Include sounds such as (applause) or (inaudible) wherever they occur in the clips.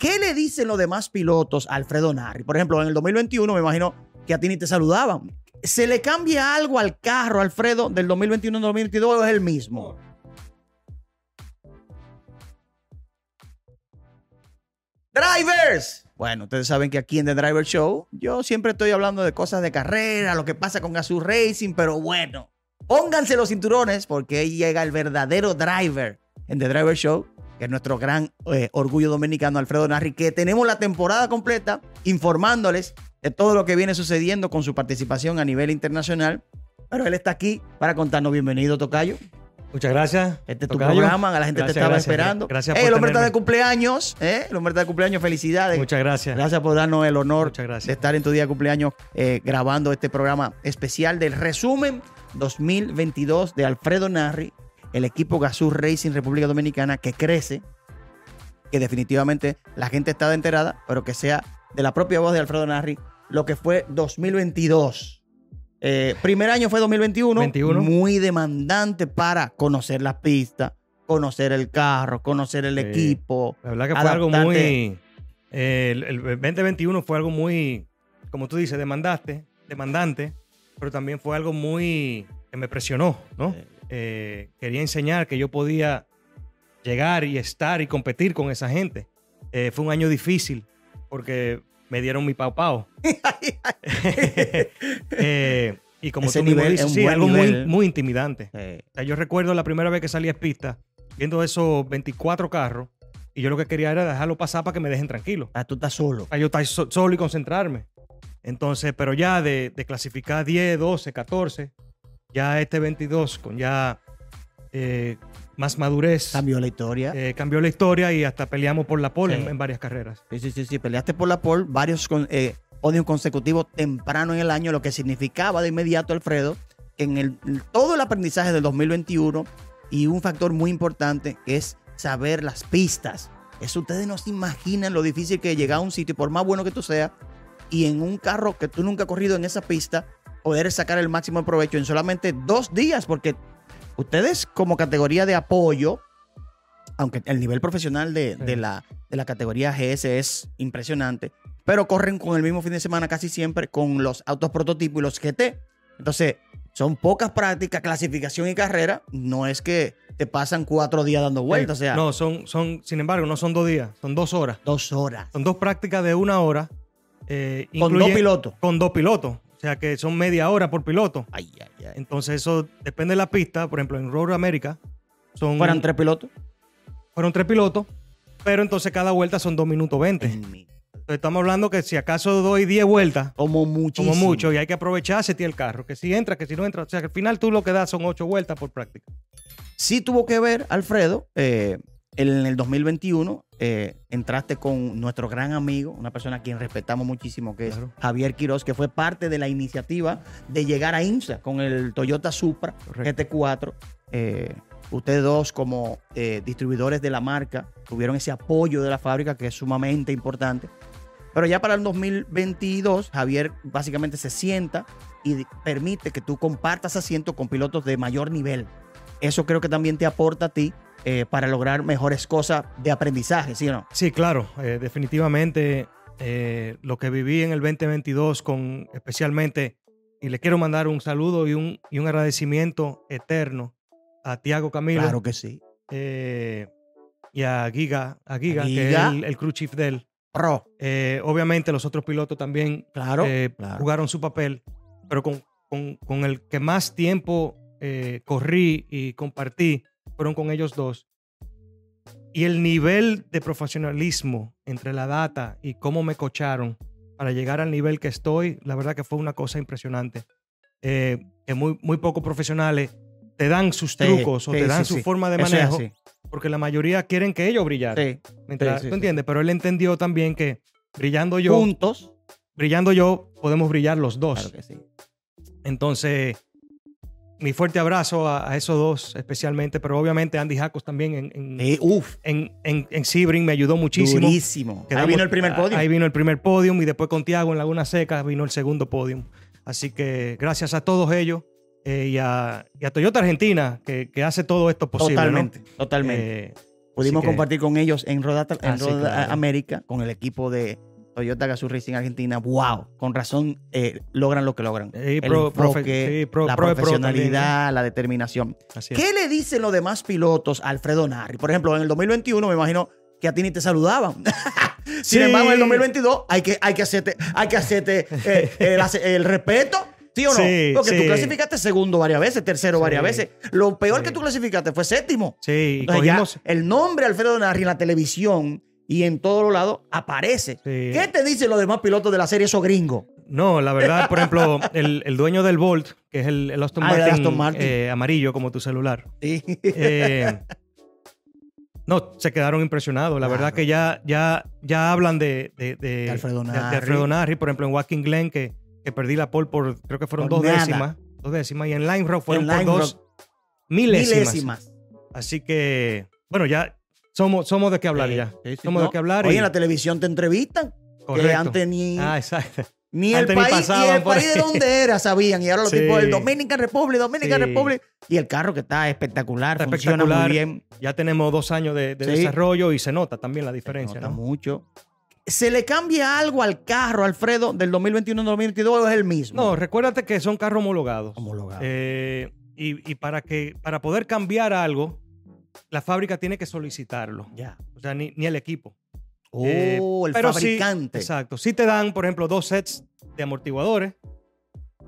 ¿Qué le dicen los demás pilotos a Alfredo Narri? Por ejemplo, en el 2021 me imagino que a ti ni te saludaban. ¿Se le cambia algo al carro, Alfredo, del 2021 al 2022 o es el mismo? Drivers. Bueno, ustedes saben que aquí en The Driver Show yo siempre estoy hablando de cosas de carrera, lo que pasa con Gazoo Racing, pero bueno, pónganse los cinturones porque ahí llega el verdadero driver en The Driver Show, que es nuestro gran eh, orgullo dominicano, Alfredo Narri, que tenemos la temporada completa informándoles de todo lo que viene sucediendo con su participación a nivel internacional. Pero él está aquí para contarnos. Bienvenido, Tocayo. Muchas gracias. Este es tu programa, la gente te estaba esperando. Gracias Eh, por el hombre está de cumpleaños, ¿eh? El hombre está de cumpleaños, felicidades. Muchas gracias. Gracias por darnos el honor Muchas gracias. de estar en tu día de cumpleaños eh, grabando este programa especial del resumen 2022 de Alfredo Narri, el equipo Gazoo Racing República Dominicana que crece, que definitivamente la gente está enterada, pero que sea de la propia voz de Alfredo Narri lo que fue 2022. Eh, primer año fue 2021, 21. muy demandante para conocer las pistas, conocer el carro, conocer el Sí. equipo. La verdad que fue algo muy... eh, el, el 2021 fue algo muy, como tú dices, demandaste, demandante, pero también fue algo muy que me presionó, ¿no? Sí. Eh, quería enseñar que yo podía llegar y estar y competir con esa gente. Eh, fue un año difícil porque me dieron mi pau pau. (laughs) (laughs) Eh, y como Ese tú mismo dices, sí, algo muy, nivel. muy intimidante. O sea, yo recuerdo la primera vez que salí a pista, viendo esos 24 carros, y yo lo que quería era dejarlo pasar para que me dejen tranquilo. ah, tú estás solo. Para yo estar so- solo y concentrarme. Entonces, pero ya de, de clasificar 10, 12, 14, ya este 22, con ya eh, más madurez, Cambió la historia. eh, cambió la historia y hasta peleamos por la pole Sí. en, en varias carreras. Sí, sí, sí, sí. Peleaste por la pole varios eh, podios consecutivos temprano en el año, lo que significaba de inmediato, Alfredo, que en el, todo el aprendizaje del 2021 y un factor muy importante que es saber las pistas. Eso ustedes no se imaginan lo difícil que es llegar a un sitio, por más bueno que tú seas, y en un carro que tú nunca has corrido en esa pista, poder sacar el máximo provecho en solamente dos días, porque ustedes como categoría de apoyo, aunque el nivel profesional de, Sí. de la, de la categoría GS es impresionante, pero corren con el mismo fin de semana casi siempre con los autos prototipo y los GT. Entonces, son pocas prácticas, clasificación y carrera. No es que te pasan cuatro días dando vueltas, o sea, no, son, son, sin embargo, no son dos días, son dos horas. dos horas. Son dos prácticas de una hora. eh, Con incluye- dos pilotos. Con dos pilotos. O sea que son media hora por piloto. Ay, ay, ay. Entonces eso depende de la pista. Por ejemplo, en Road America son, Fueran tres pilotos. fueron tres pilotos, pero entonces cada vuelta son dos minutos 20. Entonces estamos hablando que si acaso doy 10 vueltas, Como muchísimo. como mucho, y hay que aprovechar ese el carro. Que si entra, que si no entra. O sea que al final tú lo que das son ocho vueltas por práctica. Sí tuvo que ver, Alfredo, eh, en el 2021 eh, entraste con nuestro gran amigo, una persona a quien respetamos muchísimo, que Claro. es Javier Quiroz, que fue parte de la iniciativa de llegar a IMSA con el Toyota Supra Correcto. GT4. Eh, ustedes dos como eh, distribuidores de la marca tuvieron ese apoyo de la fábrica que es sumamente importante. Pero ya para el 2022, Javier básicamente se sienta y permite que tú compartas asiento con pilotos de mayor nivel. Eso creo que también te aporta a ti eh, para lograr mejores cosas de aprendizaje, ¿sí o no? Sí, claro, eh, definitivamente eh, lo que viví en el 2022 con especialmente, y le quiero mandar un saludo y un, y un agradecimiento eterno a Tiago Camilo Claro que sí. y a Giga, a Giga, que es el, el crew chief de él. Pro. Obviamente los otros pilotos también Claro. claro. jugaron su papel, pero con, con- con el que más tiempo corrí y compartí fueron con ellos dos. Y el nivel de profesionalismo entre la data y cómo me cocharon para llegar al nivel que estoy, la verdad que fue una cosa impresionante. Eh, que muy, muy pocos profesionales te dan sus Sí, trucos o sí, te dan sí, su forma de manejo, porque la mayoría quieren que ellos brillar. Sí. Mientras- ¿Tú entiendes? Pero él entendió también que brillando yo, Juntos. brillando yo, podemos brillar los dos. Claro que sí. Entonces, mi fuerte abrazo a, a esos dos especialmente, pero obviamente Andy Jacos también en, en, uf, en, en- en Sebring me ayudó muchísimo. durísimo. Ahí vino el primer podio. Ahí vino el primer podium y después con Tiago en Laguna Seca vino el segundo podium. Así que gracias a todos ellos eh, y, a, y a Toyota Argentina que, que hace todo esto posible. ¿no? totalmente, totalmente. Eh, Pudimos que- compartir con ellos en Roda, en Ah, Roda claro. América con el equipo de Toyota Gazoo Racing Argentina. ¡Wow! Con razón eh, logran lo que logran. Eh, pro- enfoque, sí, pro- la pro profesionalidad, la determinación. Así. ¿Qué le dicen los demás pilotos a Alfredo Narri? Por ejemplo, en el 2021 me imagino que a ti ni te saludaban. (laughs) Sin Sí. embargo, en el 2022 hay que, hay que hacerte, hay que hacerte eh, el, respeto. ¿Sí o no? Sí, Porque tú clasificaste segundo varias veces, tercero Sí. varias veces. Lo peor que tú clasificaste fue séptimo. Sí, Entonces ya cogimos. el nombre Alfredo Narri en la televisión y en todos los lados aparece. Sí. ¿Qué te dicen los demás pilotos de la serie esos gringos? No, la verdad, por ejemplo, (laughs) el, el dueño del Bolt, que es el, el Aston, Ah, el Martin, Aston Martin. eh, amarillo como tu celular. Sí. eh, no, se quedaron impresionados. La Claro. verdad que ya, ya, ya hablan de, de, de- De Alfredo Narri. Alfredo Narri. Por ejemplo, en Joaquín Glen, que, que perdí la pole por, creo que fueron Por dos nada. décimas. Dos décimas. Y en Line Rock fueron por dos milésimas. Milésimas. Así que, bueno, ya somos, somos de qué hablar ya. sí, sí, somos no. de qué hablar. Oye, y- en la televisión te entrevistan. Que correcto. antes ni, Ah, exacto. ni el ni país, pasaban y el país de ahí. dónde era sabían. Y ahora los Sí. tipos del Dominican Republic, Dominican Sí. Republic. Y el carro que está espectacular, Está funciona espectacular. muy bien. Ya tenemos dos años de, de Sí. desarrollo y se nota también la Se diferencia, nota ¿no? mucho. ¿Se le cambia algo al carro, Alfredo, del 2021 al 2022 o es el mismo? No, recuérdate que son carros homologados. homologado. Eh, y y para, que, para poder cambiar algo, la fábrica tiene que solicitarlo. ya. O sea, ni, ni el equipo. Oh, Eh, el pero sí, fabricante. exacto. Si te dan, por ejemplo, dos sets de amortiguadores,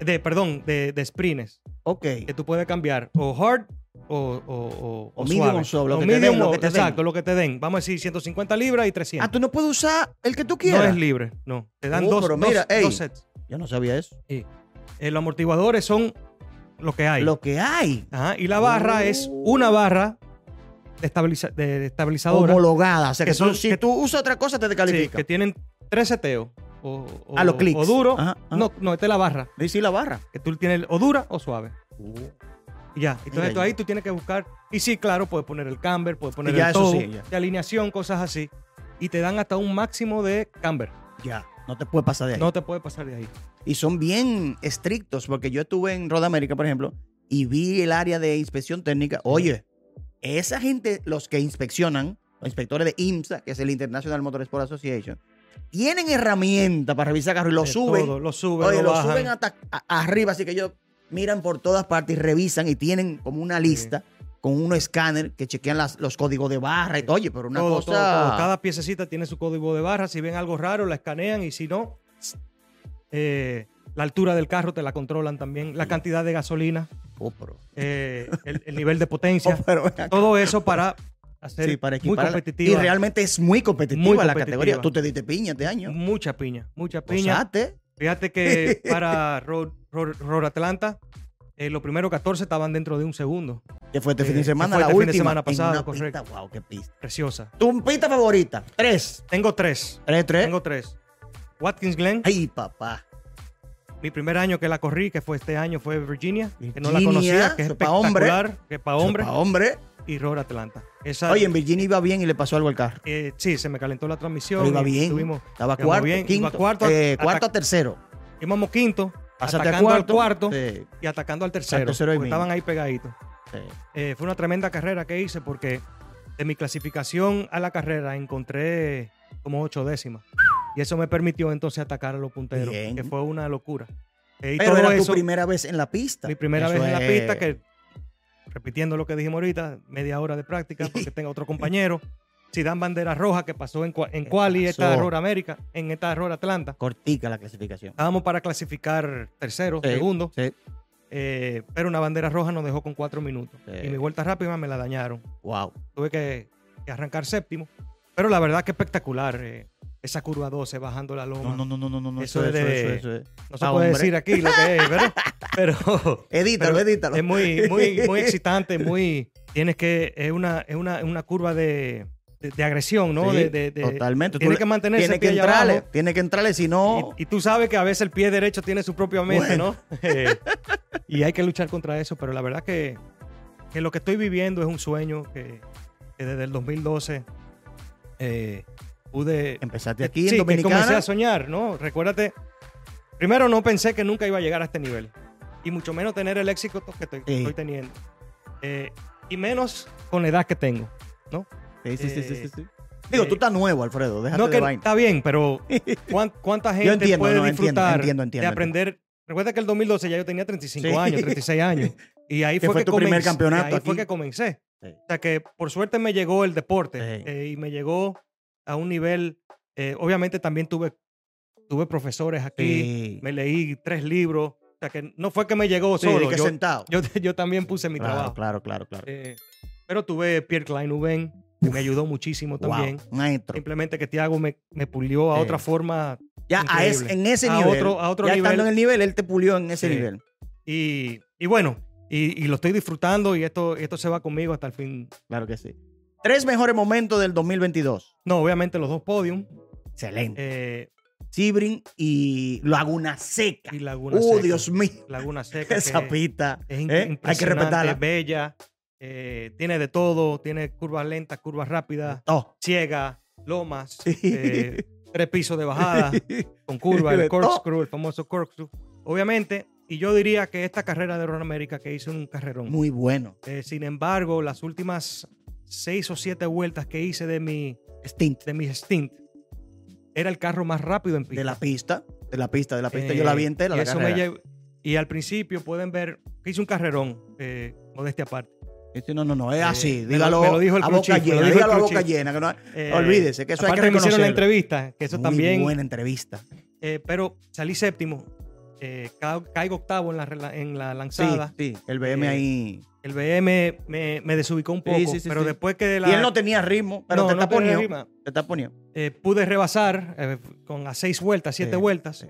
de, perdón, de, de sprines, ok. que tú puedes cambiar o hard o, o, o, O medium suave. o lo O que te den, medium lo o- que te den. Exacto, lo que te den. Vamos a decir 150 libras y 300. Ah, tú no puedes usar el que tú no quieras. es libre, no. Te dan Oh, dos, pero dos- ey. dos sets. Yo no sabía eso. Sí. Eh, los amortiguadores son lo que hay. Lo que hay. Ajá, Y la barra Oh. es una barra estabiliza- de- de estabilizadora Homologada. O sea, que, Que son- tú- si que- tú usas otra cosa, te sí, descalifica. que tienen tres seteos. O, o- A los clics. O duro. Ajá, ajá. No, no, esta es la barra. Dice sí, la barra. Que tú tienes o dura o suave. Y ya. Entonces tú ahí tú tienes que buscar. Y sí, claro, puedes poner el camber, puedes poner ya el eso todo, sí, de alineación, cosas así. Y te dan hasta un máximo de camber. Ya. No te puede pasar de ahí. No te puede pasar de ahí. Y son bien estrictos, porque yo estuve en Roda América, por ejemplo, y vi el área de inspección técnica. Oye, esa gente, los que inspeccionan, los inspectores de IMSA, que es el International Motorsport Association, tienen herramientas para revisar carros y lo suben. todo, lo suben, Oye, lo lo bajan. suben hasta arriba, así que ellos miran por todas partes y revisan y tienen como una lista con unos escáner que chequean las- los códigos de barra y todo. Oye, pero una todo, cosa. todo, todo. Cada piececita tiene su código de barra. Si ven algo raro, la escanean y si no, eh, la altura del carro te la controlan también. La cantidad de gasolina, Oh, pero- eh, el, el nivel de potencia. (laughs) Oh, pero todo eso para hacer Sí, para muy competitiva. Y realmente es muy competitiva Muy la competitiva. categoría. Tú te diste piña este año. Mucha piña, mucha piña. Fíjate que (laughs) para Road, Road- Road Atlanta, eh, los primeros 14 estaban dentro de un segundo. Que fue este Eh, fin de semana, fue la este fin de última. semana una correcto. pista. Wow, qué pista. Preciosa. ¿Tu pista favorita? Tres. Tengo tres. Tres, tres. Tengo tres. Watkins Glen, Ay, papá. Mi primer año que la corrí, que fue este año, fue Virginia, que no la conocía, que es pa' hombre. espectacular, que es para hombre, Pa' hombre. y Road Atlanta. Esa, Oye, en Virginia iba bien y le pasó algo al carro. eh, sí, se me calentó la transmisión. Pero iba bien. estuvimos- Estaba cuarto, bien, quinto. iba cuarto, eh, atac- cuarto a tercero. íbamos quinto, Pásate atacando a al cuarto Sí, y atacando al tercero. porque estaban ahí pegaditos. sí. Eh, fue una tremenda carrera que hice porque de mi clasificación a la carrera encontré como ocho décimas. Y eso me permitió entonces atacar a los punteros, Bien. que fue una locura. Eh, y Pero todo era eso, tu primera vez en la pista. mi primera Eso vez en la es- pista, que repitiendo lo que dijimos ahorita, media hora de práctica (laughs) porque tengo otro compañero. Si dan bandera roja que pasó en, en ¿Qué Quali, esta error América, en esta error Atlanta. Cortica la clasificación. Estábamos para clasificar tercero, Sí, segundo, Sí. eh, pero una bandera roja nos dejó con cuatro minutos. Sí. Y mi vuelta rápida me la dañaron. Wow. tuve que, que arrancar séptimo. Pero la verdad que espectacular. eh, esa curva 12 bajando la loma. No, no, no, no, no, no. Eso Eso, es eso, de- eso, eso es. No se puede hombre. decir aquí lo que es, ¿verdad? (laughs) Pero, (laughs) Edítalo, pero edítalo. es muy, muy, muy (laughs) excitante, muy. Tienes que. Es una, es una, una curva de, de, de agresión, ¿no? Sí, de, de- de- Totalmente. Le- que mantenerse Tiene que entrarle. Tiene que entrarle, si no. Y, y tú sabes que a veces el pie derecho tiene su propia mente, Bueno. ¿no? Eh, y hay que luchar contra eso, pero la verdad que, que lo que estoy viviendo es un sueño que, que desde el 2012 eh, pude... Empezaste aquí sí, en que comencé Dominicana. a soñar, ¿no? Recuérdate, primero no pensé que nunca iba a llegar a este nivel, y mucho menos tener el éxito que estoy, Sí. estoy teniendo. Eh, y menos con la edad que tengo, ¿no? Sí. Sí, sí, sí, sí, Eh, sí. Digo, eh, tú estás nuevo, Alfredo. Déjate No, de que vaina. está bien, pero (laughs) ¿cuán- ¿cuánta gente entiendo, puede no, disfrutar entiendo, entiendo, de aprender? Recuerda que el 2012 ya yo tenía 35 Sí. años, 36 años. Y ahí fue, fue que tu primer comencé- campeonato Ahí fue que comencé. Sí. O sea que por suerte me llegó el deporte eh, y me llegó a un nivel. eh, obviamente también tuve, tuve profesores aquí, Sí. me leí tres libros. O sea que no fue que me llegó solo. que yo, sentado. yo, (laughs) yo también puse mi claro, trabajo. claro, claro, claro. Eh, pero tuve Pierre Klein que me ayudó muchísimo Wow, también. maestro. Simplemente que Tiago me, me pulió a otra forma Ya a es- en ese A nivel. otro- a otro ya nivel. estando en el nivel, él te pulió en ese nivel. Y, y bueno, y, y lo estoy disfrutando y esto, esto se va conmigo hasta el fin. Claro que sí. Tres mejores momentos del 2022. No, obviamente los dos podiums. Excelente. eh, Sibrin y Laguna Seca. y Laguna Oh, Seca. Dios mío. Laguna (laughs) Seca. Esa que pista. es ¿eh? Hay que respetarla. bella. eh, tiene de todo. Tiene curvas lentas, curvas rápidas, Oh. ciega, lomas, Sí. eh, tres pisos de bajada, (laughs) con curva, el corkscrew, el famoso corkscrew. Obviamente, y yo diría que esta carrera de Ron América que hice un carrerón. Muy bueno. Eh, sin embargo, las últimas seis o siete vueltas que hice de mi, Stint. de mi stint, era el carro más rápido en pista. De la pista. De la pista, de la pista. Eh, Yo la vi entera, y la eso me carrera. llev- Y al principio pueden ver que hice un carrerón, eh, modestia aparte. Sí, No, no, no, es Eh, así. me lo- Dígalo me lo dijo el a boca llena. dijo el Dígalo a boca llena. que no- Eh, olvídese, que eso hay que aparte me hicieron la reconocerlo. entrevista, que eso Muy también. buena entrevista. eh, pero salí séptimo, eh, ca- caigo octavo en la, en la Sí, lanzada. sí. El BM Eh, ahí. El BM me, me desubicó un poco, Sí, sí, sí, pero sí. después que la, Y él no tenía ritmo, pero No, te no tenía taponió. rima. Te taponió. eh, pude rebasar eh, con a seis vueltas, siete Sí, vueltas. sí.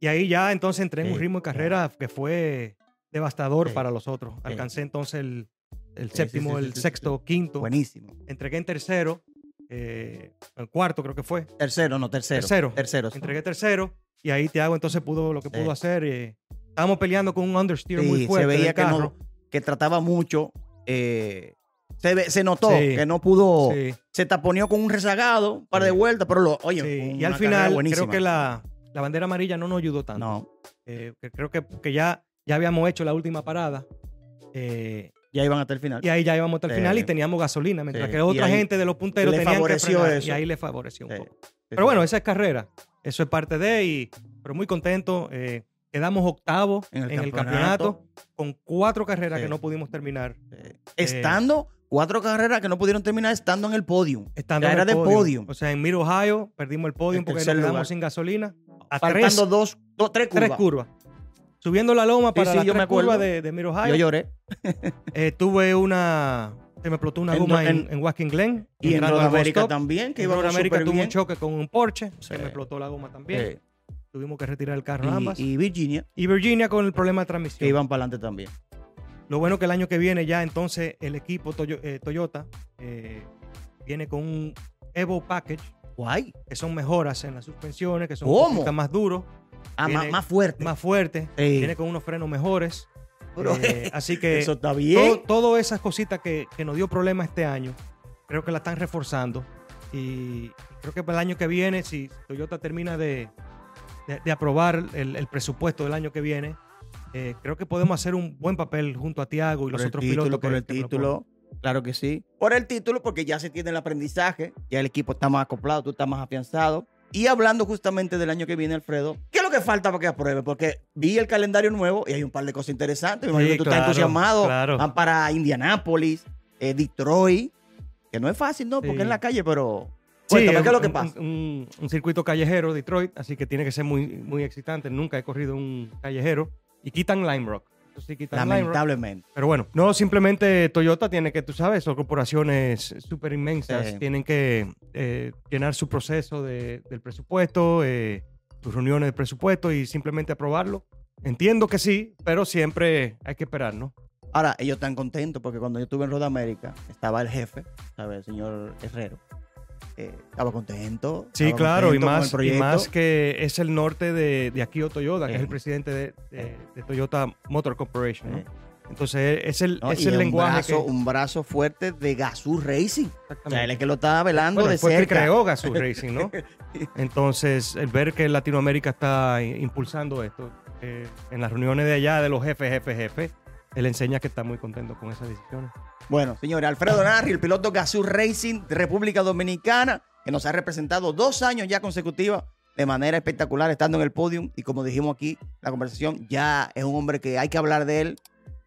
Y ahí ya entonces entré en un Sí, ritmo de carrera que fue devastador Sí. para los otros. Sí. Alcancé entonces el, el Sí, séptimo, sí, sí, el sí, sí, sexto, quinto. Buenísimo. Entregué en tercero, eh, el cuarto creo que fue. Tercero, no, tercero. Tercero. Tercero. Entregué tercero y ahí Tiago entonces pudo lo que pudo Sí. hacer. eh, estábamos peleando con un understeer muy fuerte se veía que, no, que trataba mucho. eh, se, se notó Sí. que no pudo. Se taponeó con un rezagado, un par de vueltas, pero lo, oye, Y al final creo que la, la bandera amarilla no nos ayudó tanto. No, Eh, creo que, que ya, ya habíamos hecho la última parada. eh, ya iban hasta el final. y ahí ya íbamos hasta el final y teníamos gasolina, mientras que Y otra ahí gente de los punteros le tenían que favoreció eso. y ahí le favoreció un poco. Pero bueno, esa es carrera. Eso es parte de, y, pero muy contento. eh, quedamos octavo En en el el, campeonato. con cuatro carreras Sí. que no pudimos terminar. Eh, estando cuatro carreras que no pudieron terminar estando en el podio. Estando Ya en era el de podium. podium. O sea, en Mid Ohio perdimos el podium En porque nos quedamos lugar. sin gasolina. A Faltando tres, dos, dos, tres curvas. tres curvas. Subiendo la loma para sí, las yo me curvas de, de Mid Ohio. Yo lloré. (laughs) Eh, tuve una. Se me explotó una En- goma en, en- en Watkins Glen. Y en América también, que En iba Road América tuve un choque con un Porsche. Sí. Se me explotó la goma también. Tuvimos que retirar el carro ambas. y, y Virginia, Y Virginia con el problema de transmisión. que iban para adelante también. Lo bueno que el año que viene ya entonces el equipo Toyo- eh, Toyota eh, viene con un Evo Package, Guay. que son mejoras en las suspensiones, que son más duros, Ah, Viene más, más fuerte. más fuertes, Sí. viene con unos frenos mejores. Eh, (laughs) así que eso está to- bien. todas esas cositas que, que nos dio problemas este año, creo que la están reforzando. Y creo que para el año que viene, si Toyota termina de, de- de aprobar el, el presupuesto del año que viene, eh, creo que podemos hacer un buen papel junto a Tiago y los otros título, pilotos. por que- el que proponen. título. Claro que sí. Por el título, porque ya se tiene el aprendizaje, ya el equipo está más acoplado, tú estás más afianzado. Y hablando justamente del año que viene, Alfredo, ¿qué es lo que falta para que apruebe? Porque vi el calendario nuevo y hay un par de cosas interesantes. Me imagino Sí, que tú claro, estás entusiasmado. claro. Van para Indianápolis, eh, Detroit, que no es fácil, ¿no? Porque Sí. en la calle, pero. Sí, Cuéntame, ¿qué es lo un- que un- pasa? Un, un circuito callejero, Detroit, así que tiene que ser muy, muy excitante. Nunca he corrido un callejero. Y quitan Lime Rock. Sí. Lamentablemente. Pero bueno, no simplemente Toyota tiene que, tú sabes, son corporaciones súper inmensas, Sí. tienen que eh, llenar su proceso de- del presupuesto, eh, sus reuniones de presupuesto y simplemente aprobarlo. Entiendo que sí, pero siempre hay que esperar, ¿no? Ahora, ellos están contentos porque cuando yo estuve en Road América, estaba el jefe, ¿sabes? El señor Herrero. Eh, estaba contento. Sí, estaba claro, y contento más, y proyecto. más que es el norte de, de Akio Toyoda, que es el presidente de, de- de Toyota Motor Corporation. ¿no? Sí. Entonces, es el, ¿no? es el un lenguaje brazo, que... un brazo fuerte de Gazoo Racing. O sea, Exactamente. él es que lo estaba velando Bueno, de fue que cerca. creó Gazoo Racing, ¿no? (laughs) Entonces, el ver que Latinoamérica está impulsando esto, eh, en las reuniones de allá de los jefes, jefes, jefes, él enseña que está muy contento con esas decisiones. Bueno, señores, Alfredo Narri, el piloto Gazoo Racing de República Dominicana, que nos ha representado dos años ya consecutivos de manera espectacular, estando en el podium. Y como dijimos aquí, la conversación ya es un hombre que hay que hablar de él.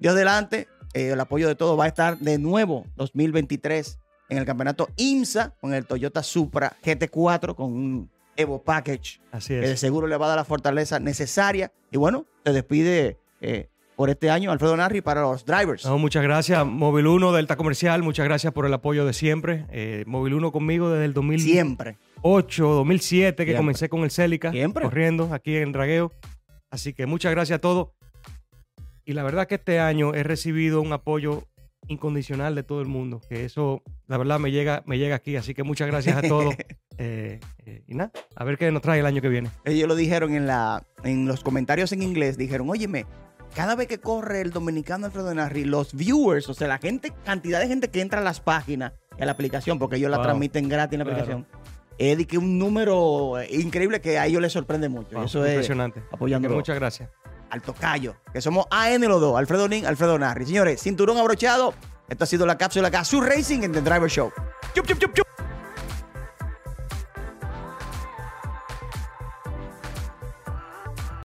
Dios delante, eh, el apoyo de todos va a estar de nuevo 2023 en el campeonato IMSA con el Toyota Supra GT4 con un Evo Package. Así Que es. de seguro le va a dar la fortaleza necesaria. Y bueno, se despide eh, por este año Alfredo Narri para los drivers. No, muchas gracias, Móvil 1, Delta Comercial. Muchas gracias por el apoyo de siempre. Eh, Móvil 1 conmigo desde el 2008, Siempre. 2007, que Siempre. comencé con el Celica, Siempre. corriendo aquí en Dragueo. Así que muchas gracias a todos. Y la verdad que este año he recibido un apoyo incondicional de todo el mundo, que eso, la verdad, me llega, me llega aquí. Así que muchas gracias a todos. (laughs) Eh, eh, y nada, a ver qué nos trae el año que viene. Ellos lo dijeron en, la, en los comentarios en inglés. Dijeron, óyeme, cada vez que corre el dominicano Alfredo Narri, los viewers, o sea, la gente, cantidad de gente que entra a las páginas y a la aplicación, porque ellos la transmiten gratis en la Claro. aplicación, es que un número increíble que a ellos les sorprende mucho. Wow, Eso es impresionante. apoyando muchas gracias. Al tocayo, que somos AN los dos, Alfredo Nin, Alfredo Narri. Señores, cinturón abrochado. Esto ha sido la cápsula Gazoo Racing en The Driver Show. Chup, chup, chup, chup.